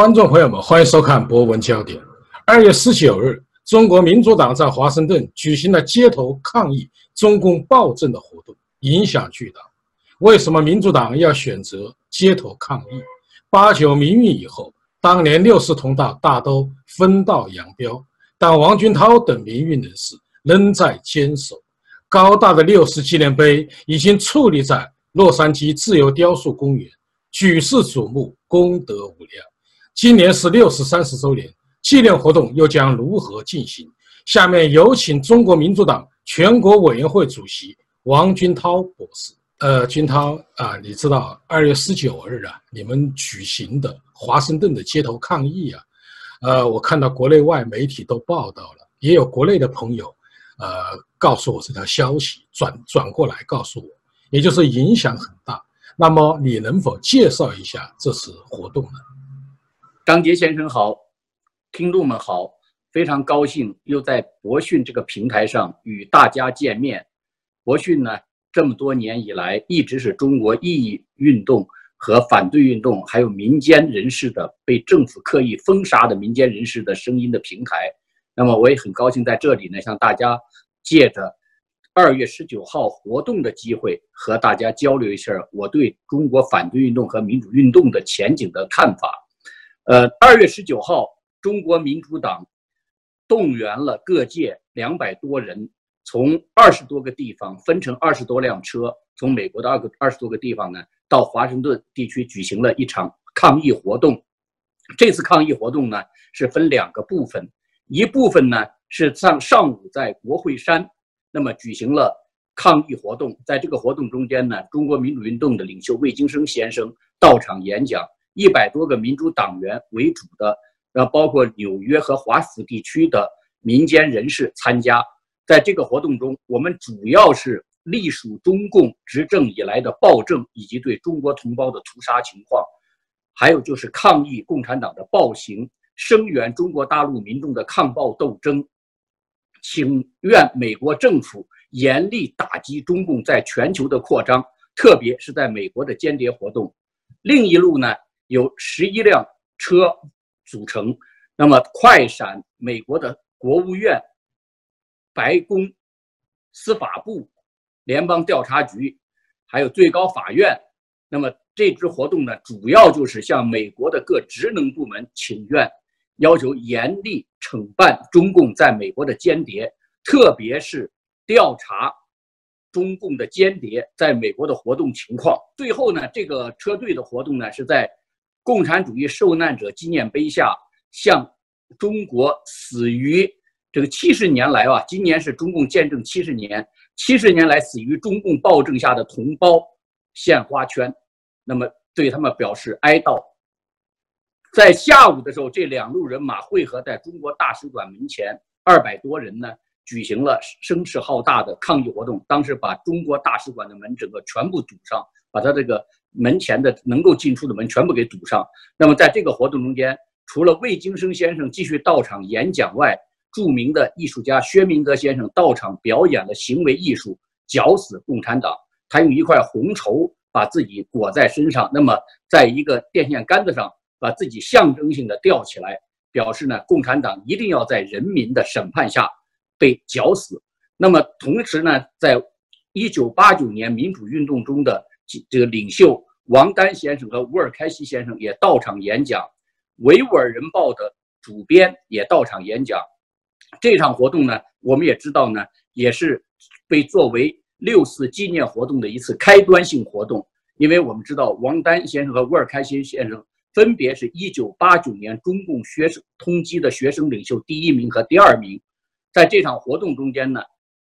观众朋友们，欢迎收看《博文焦点》。二月十九日，中国民主党在华盛顿举行了街头抗议中共暴政的活动，影响巨大。为什么民主党要选择街头抗议？八九民运以后，当年六四同道大都分道扬镳，但王军涛等民运人士仍在坚守。高大的六四纪念碑已经矗立在洛杉矶自由雕塑公园，举世瞩目，功德无量。今年是六四三十周年，纪念活动又将如何进行？下面有请中国民主党全国委员会主席王军涛博士。呃，军涛啊，你知道二月十九日啊，你们举行的华盛顿的街头抗议啊，呃，我看到国内外媒体都报道了，也有国内的朋友。呃，告诉我这条消息，转转过来告诉我，也就是影响很大。那么你能否介绍一下这次活动呢？张杰先生好，听众们好，非常高兴又在博讯这个平台上与大家见面。博讯呢，这么多年以来一直是中国异议运动和反对运动，还有民间人士的被政府刻意封杀的民间人士的声音的平台。那么我也很高兴在这里呢，向大家借着二月十九号活动的机会，和大家交流一下我对中国反对运动和民主运动的前景的看法。呃，二月十九号，中国民主党动员了各界两百多人，从二十多个地方分成二十多辆车，从美国的二个二十多个地方呢，到华盛顿地区举行了一场抗议活动。这次抗议活动呢，是分两个部分。一部分呢是上上午在国会山，那么举行了抗议活动。在这个活动中间呢，中国民主运动的领袖魏京生先生到场演讲，一百多个民主党员为主的，呃，包括纽约和华府地区的民间人士参加。在这个活动中，我们主要是隶属中共执政以来的暴政以及对中国同胞的屠杀情况，还有就是抗议共产党的暴行。声援中国大陆民众的抗暴斗争，请愿美国政府严厉打击中共在全球的扩张，特别是在美国的间谍活动。另一路呢，有十一辆车组成，那么快闪美国的国务院、白宫、司法部、联邦调查局，还有最高法院。那么这支活动呢，主要就是向美国的各职能部门请愿。要求严厉惩办中共在美国的间谍，特别是调查中共的间谍在美国的活动情况。最后呢，这个车队的活动呢，是在共产主义受难者纪念碑下，向中国死于这个七十年来啊，今年是中共建政七十年，七十年来死于中共暴政下的同胞献花圈，那么对他们表示哀悼。在下午的时候，这两路人马汇合在中国大使馆门前，二百多人呢，举行了声势浩大的抗议活动。当时把中国大使馆的门整个全部堵上，把他这个门前的能够进出的门全部给堵上。那么在这个活动中间，除了魏京生先生继续到场演讲外，著名的艺术家薛明德先生到场表演了行为艺术“绞死共产党”。他用一块红绸把自己裹在身上，那么在一个电线杆子上。把自己象征性的吊起来，表示呢，共产党一定要在人民的审判下被绞死。那么同时呢，在一九八九年民主运动中的这个领袖王丹先生和乌尔开西先生也到场演讲，《维吾尔人报》的主编也到场演讲。这场活动呢，我们也知道呢，也是被作为六四纪念活动的一次开端性活动，因为我们知道王丹先生和乌尔开西先生。分别是一九八九年中共学生通缉的学生领袖第一名和第二名，在这场活动中间呢，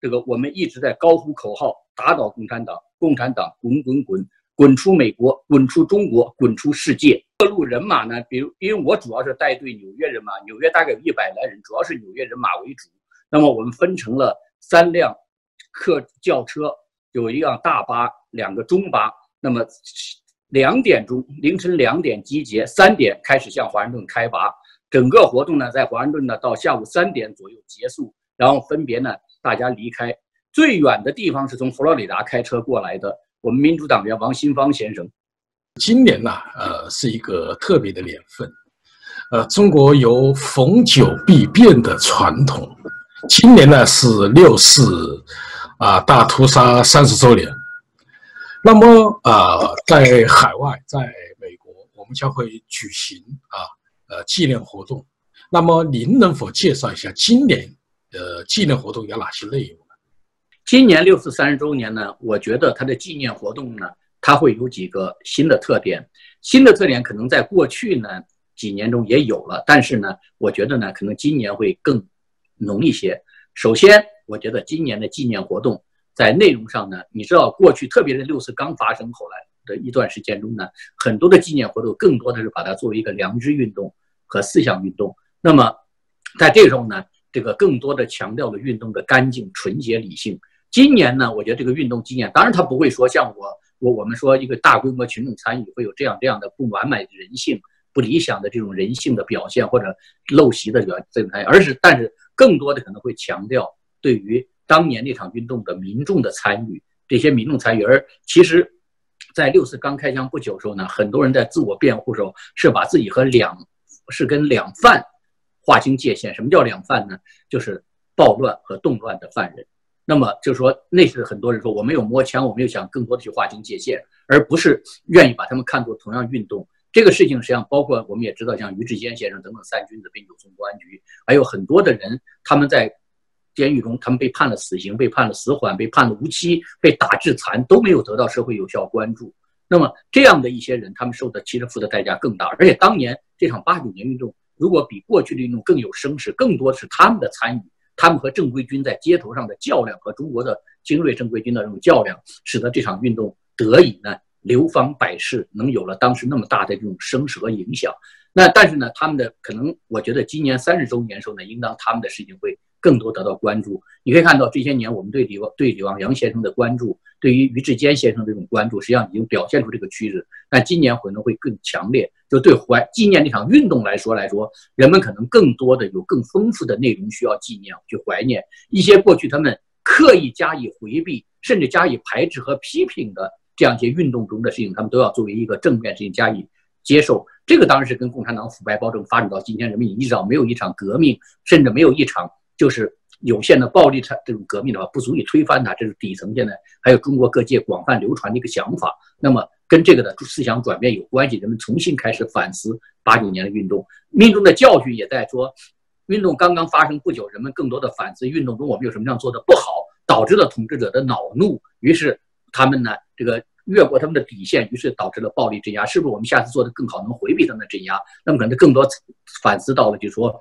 这个我们一直在高呼口号，打倒共产党，共产党滚滚滚，滚出美国，滚出中国，滚出世界。各路人马呢，比如因为我主要是带队纽约人马，纽约大概有一百来人，主要是纽约人马为主。那么我们分成了三辆客轿车，有一辆大巴，两个中巴。那么。两点钟，凌晨两点集结，三点开始向华盛顿开拔。整个活动呢，在华盛顿呢到下午三点左右结束，然后分别呢大家离开。最远的地方是从佛罗里达开车过来的，我们民主党员王新芳先生。今年呢，呃，是一个特别的年份，呃，中国有逢九必变的传统，今年呢是六四啊大屠杀三十周年。那么啊，在海外，在美国，我们将会举行啊呃纪念活动。那么您能否介绍一下今年呃纪念活动有哪些内容呢？今年六四三十周年呢，我觉得它的纪念活动呢，它会有几个新的特点。新的特点可能在过去呢。几年中也有了，但是呢，我觉得呢，可能今年会更浓一些。首先，我觉得今年的纪念活动在内容上呢，你知道，过去特别是六四刚发生后来的一段时间中呢，很多的纪念活动更多的是把它作为一个良知运动和思想运动。那么，在这个时候呢，这个更多的强调了运动的干净、纯洁、理性。今年呢，我觉得这个运动纪念，当然它不会说像我我我们说一个大规模群众参与会有这样这样的不完美的人性。不理想的这种人性的表现或者陋习的表这种态，而是但是更多的可能会强调对于当年那场运动的民众的参与，这些民众参与。而其实，在六四刚开枪不久的时候呢，很多人在自我辩护时候是把自己和两是跟两犯划清界限。什么叫两犯呢？就是暴乱和动乱的犯人。那么就是说，那是很多人说我没有摸枪，我没有想更多的去划清界限，而不是愿意把他们看作同样运动。这个事情实际上包括我们也知道，像于志坚先生等等三君子被扭送公安局，还有很多的人，他们在监狱中，他们被判了死刑，被判了死缓，被判了无期，被打致残，都没有得到社会有效关注。那么这样的一些人，他们受的其实付的代价更大。而且当年这场八九年运动，如果比过去的运动更有声势，更多是他们的参与，他们和正规军在街头上的较量，和中国的精锐正规军的这种较量，使得这场运动得以呢。流芳百世，能有了当时那么大的这种声势和影响。那但是呢，他们的可能，我觉得今年三十周年时候呢，应当他们的事情会更多得到关注。你可以看到这些年我们对李对李望洋先生的关注，对于于志坚先生这种关注，实际上已经表现出这个趋势。但今年可能会更强烈。就对怀纪念这场运动来说来说，人们可能更多的有更丰富的内容需要纪念去怀念一些过去他们刻意加以回避，甚至加以排斥和批评的。这样一些运动中的事情，他们都要作为一个正面事情加以接受。这个当然是跟共产党腐败暴政发展到今天，人们意识到没有一场革命，甚至没有一场就是有限的暴力产这种革命的话，不足以推翻它。这是底层现在还有中国各界广泛流传的一个想法。那么跟这个的思想转变有关系，人们重新开始反思八九年的运动，民众的教训也在说，运动刚刚发生不久，人们更多的反思运动中我们有什么样做的不好，导致了统治者的恼怒，于是。他们呢，这个越过他们的底线，于是导致了暴力镇压。是不是我们下次做的更好，能回避他们的镇压？那么可能更多反思到了，就是说，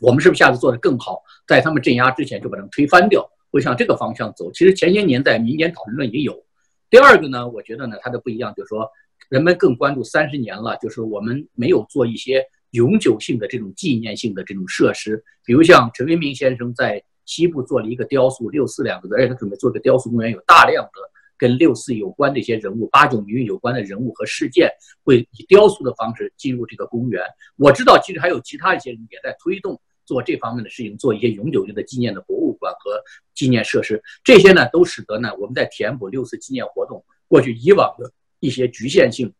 我们是不是下次做的更好，在他们镇压之前就把他们推翻掉，会向这个方向走？其实前些年在民间讨论中也有。第二个呢，我觉得呢，它的不一样就是说，人们更关注三十年了，就是我们没有做一些永久性的这种纪念性的这种设施，比如像陈为民先生在西部做了一个雕塑“六四”两个字，而且他准备做个雕塑公园，有大量的。跟六四有关的一些人物、八九民运有关的人物和事件，会以雕塑的方式进入这个公园。我知道，其实还有其他一些人也在推动做这方面的事情，做一些永久性的纪念的博物馆和纪念设施。这些呢，都使得呢，我们在填补六四纪念活动过去以往的一些局限性。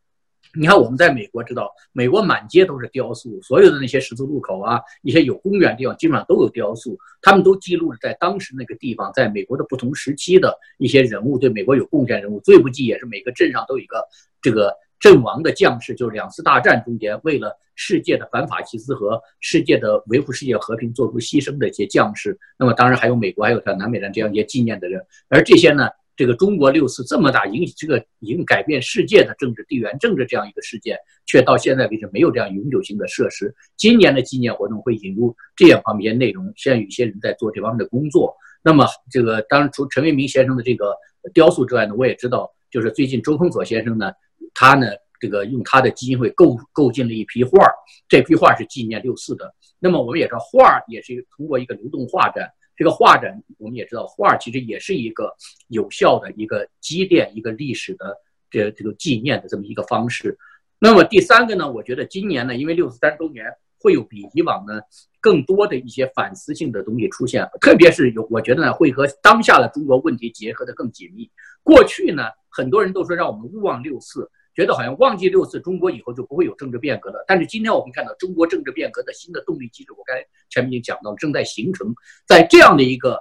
你看，我们在美国知道，美国满街都是雕塑，所有的那些十字路口啊，一些有公园地方，基本上都有雕塑。他们都记录了在当时那个地方，在美国的不同时期的一些人物，对美国有贡献人物。最不济也是每个镇上都有一个这个阵亡的将士，就是两次大战中间为了世界的反法西斯和世界的维护世界和平做出牺牲的一些将士。那么当然还有美国，还有像南北战这样一些纪念的人，而这些呢？这个中国六次这么大影，这个已经改变世界的政治、地缘政治这样一个事件，却到现在为止没有这样永久性的设施。今年的纪念活动会引入这样方面内容，现在有些人在做这方面的工作。那么，这个当然除陈为民先生的这个雕塑之外呢，我也知道，就是最近周峰佐先生呢，他呢这个用他的基金会购购进了一批画儿，这批画是纪念六四的。那么我们也知道，画儿也是通过一个流动画展。这个画展，我们也知道，画其实也是一个有效的一个积淀一个历史的这这个纪念的这么一个方式。那么第三个呢，我觉得今年呢，因为六十三周年，会有比以往呢更多的一些反思性的东西出现，特别是有，我觉得呢会和当下的中国问题结合的更紧密。过去呢，很多人都说让我们勿忘六四，觉得好像忘记六四，中国以后就不会有政治变革了。但是今天我们看到，中国政治变革的新的动力机制，我刚才前面已经讲到，正在形成。在这样的一个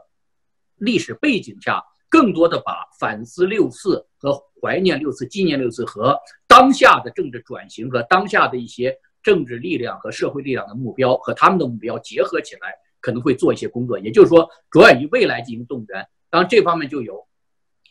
历史背景下，更多的把反思六四和怀念六四、纪念六四和当下的政治转型和当下的一些政治力量和社会力量的目标和他们的目标结合起来，可能会做一些工作。也就是说，着眼于未来进行动员。当然，这方面就有。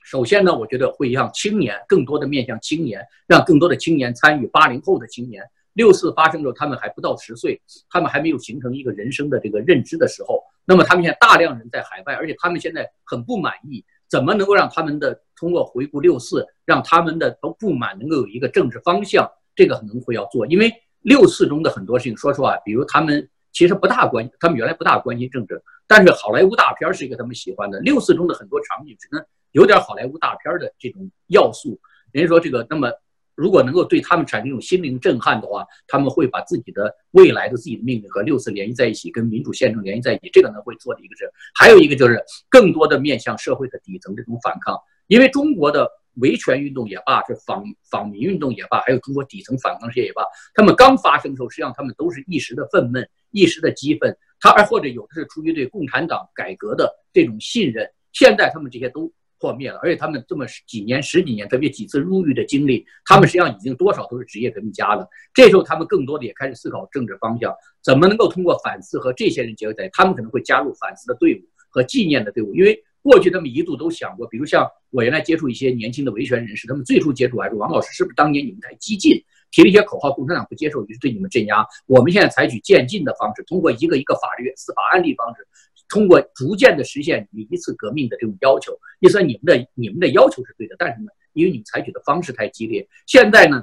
首先呢，我觉得会让青年更多的面向青年，让更多的青年参与。八零后的青年，六四发生的时候，他们还不到十岁，他们还没有形成一个人生的这个认知的时候，那么他们现在大量人在海外，而且他们现在很不满意，怎么能够让他们的通过回顾六四，让他们的不不满能够有一个政治方向？这个可能会要做，因为六四中的很多事情，说实话，比如他们其实不大关，他们原来不大关心政治，但是好莱坞大片是一个他们喜欢的。六四中的很多场景，只能。有点好莱坞大片的这种要素，人家说这个，那么如果能够对他们产生一种心灵震撼的话，他们会把自己的未来的自己的命运和六四联系在一起，跟民主宪政联系在一起。这个呢会做的一个是，还有一个就是更多的面向社会的底层这种反抗，因为中国的维权运动也罢，是访访民运动也罢，还有中国底层反抗事业也罢，他们刚发生的时候，实际上他们都是一时的愤懑，一时的激愤，他而或者有的是出于对共产党改革的这种信任，现在他们这些都。破灭了，而且他们这么几年、十几年，特别几次入狱的经历，他们实际上已经多少都是职业革命家了。这时候，他们更多的也开始思考政治方向，怎么能够通过反思和这些人结合在，他们可能会加入反思的队伍和纪念的队伍。因为过去他们一度都想过，比如像我原来接触一些年轻的维权人士，他们最初接触还是王老师，是不是当年你们太激进，提了一些口号，共产党不接受，于是对你们镇压。我们现在采取渐进的方式，通过一个一个法律、司法案例方式。通过逐渐的实现你一次革命的这种要求，你说你们的你们的要求是对的，但是呢，因为你们采取的方式太激烈，现在呢，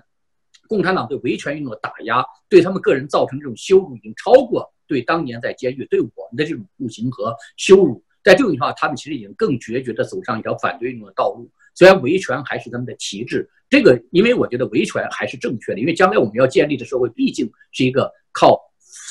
共产党对维权运动的打压，对他们个人造成这种羞辱，已经超过对当年在监狱对我们的这种酷刑和羞辱。在这种情况下，他们其实已经更决绝地走上一条反对运动的道路。虽然维权还是他们的旗帜，这个因为我觉得维权还是正确的，因为将来我们要建立的社会毕竟是一个靠。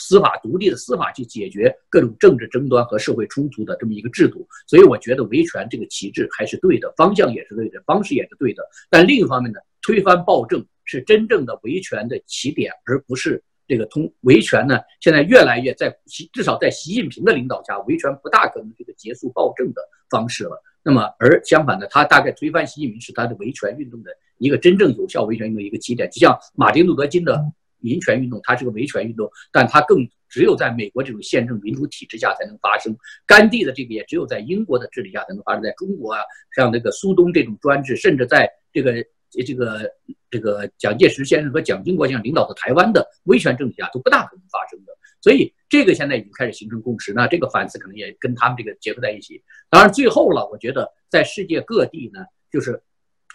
司法独立的司法去解决各种政治争端和社会冲突的这么一个制度，所以我觉得维权这个旗帜还是对的，方向也是对的，方式也是对的。但另一方面呢，推翻暴政是真正的维权的起点，而不是这个通维权呢。现在越来越在习，至少在习近平的领导下，维权不大可能这个结束暴政的方式了。那么而相反呢，他大概推翻习近平是他的维权运动的一个真正有效维权运动一个起点，就像马丁路德金的。民权运动，它是个维权运动，但它更只有在美国这种宪政民主体制下才能发生。甘地的这个也只有在英国的治理下才能发生。在中国啊，像那个苏东这种专制，甚至在这个这个这个蒋介石先生和蒋经国先生领导的台湾的威权政体下，都不大可能发生的。所以这个现在已经开始形成共识。那这个反思可能也跟他们这个结合在一起。当然，最后了，我觉得在世界各地呢，就是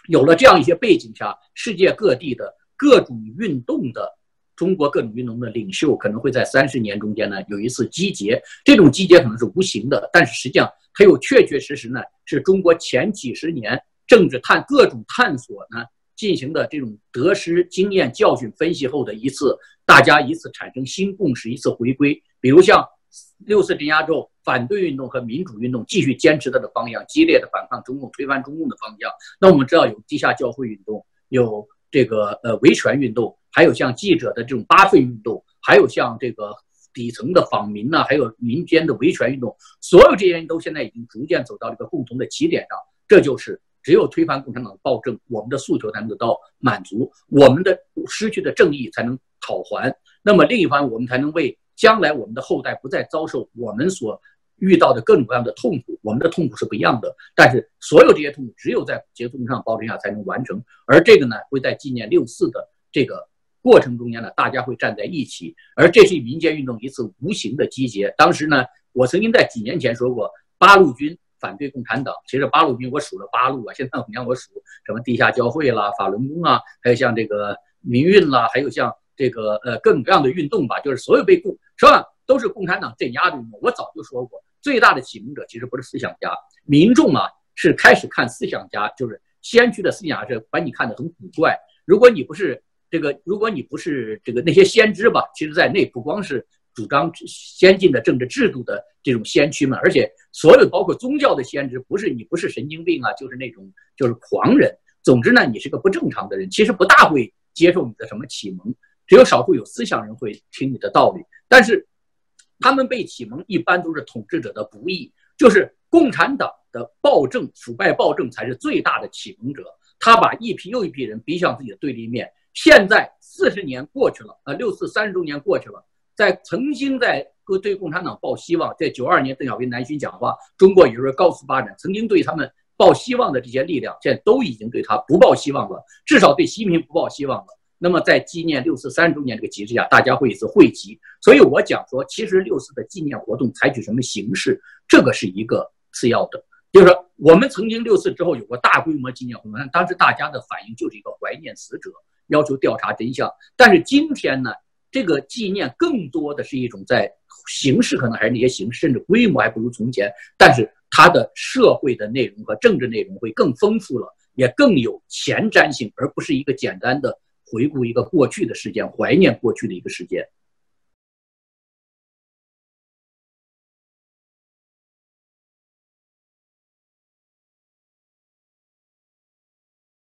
有了这样一些背景下，世界各地的各种运动的。中国各种运动的领袖可能会在三十年中间呢有一次集结，这种集结可能是无形的，但是实际上它又确确实实呢是中国前几十年政治探各种探索呢进行的这种得失经验教训分析后的一次，大家一次产生新共识，一次回归。比如像六四镇压之后，反对运动和民主运动继续坚持它的方向，激烈的反抗中共、推翻中共的方向。那我们知道有地下教会运动，有这个呃维权运动。还有像记者的这种八份运动，还有像这个底层的访民呢，还有民间的维权运动，所有这些人都现在已经逐渐走到了一个共同的起点上。这就是只有推翻共产党的暴政，我们的诉求才能得到满足，我们的失去的正义才能讨还。那么另一方，我们才能为将来我们的后代不再遭受我们所。遇到的各种各样的痛苦，我们的痛苦是不一样的，但是所有这些痛苦只有在结束上暴政下才能完成。而这个呢，会在纪念六四的这个。过程中间呢，大家会站在一起，而这是民间运动一次无形的集结。当时呢，我曾经在几年前说过，八路军反对共产党。其实八路军我数了八路啊，现在我们让我数什么地下教会啦、法轮功啊，还有像这个民运啦，还有像这个呃各种各样的运动吧，就是所有被共是吧，都是共产党镇压的运动。我早就说过，最大的启蒙者其实不是思想家，民众啊是开始看思想家，就是先驱的思想家是把你看得很古怪。如果你不是。这个，如果你不是这个那些先知吧，其实在内不光是主张先进的政治制度的这种先驱们，而且所有包括宗教的先知，不是你不是神经病啊，就是那种就是狂人。总之呢，你是个不正常的人，其实不大会接受你的什么启蒙，只有少数有思想人会听你的道理。但是，他们被启蒙一般都是统治者的不义，就是共产党的暴政、腐败暴政才是最大的启蒙者。他把一批又一批人逼向自己的对立面。现在四十年过去了，啊，六四三十周年过去了，在曾经在对共产党抱希望，在九二年邓小平南巡讲话，中国也是高速发展，曾经对他们抱希望的这些力量，现在都已经对他不抱希望了，至少对习近平不抱希望了。那么在纪念六四三十周年这个旗帜下，大家会一次汇集。所以我讲说，其实六四的纪念活动采取什么形式，这个是一个次要的。就是说，我们曾经六四之后有过大规模纪念活动，当时大家的反应就是一个怀念死者。要求调查真相，但是今天呢，这个纪念更多的是一种在形式，可能还是那些形式，甚至规模还不如从前，但是它的社会的内容和政治内容会更丰富了，也更有前瞻性，而不是一个简单的回顾一个过去的事件、怀念过去的一个事件。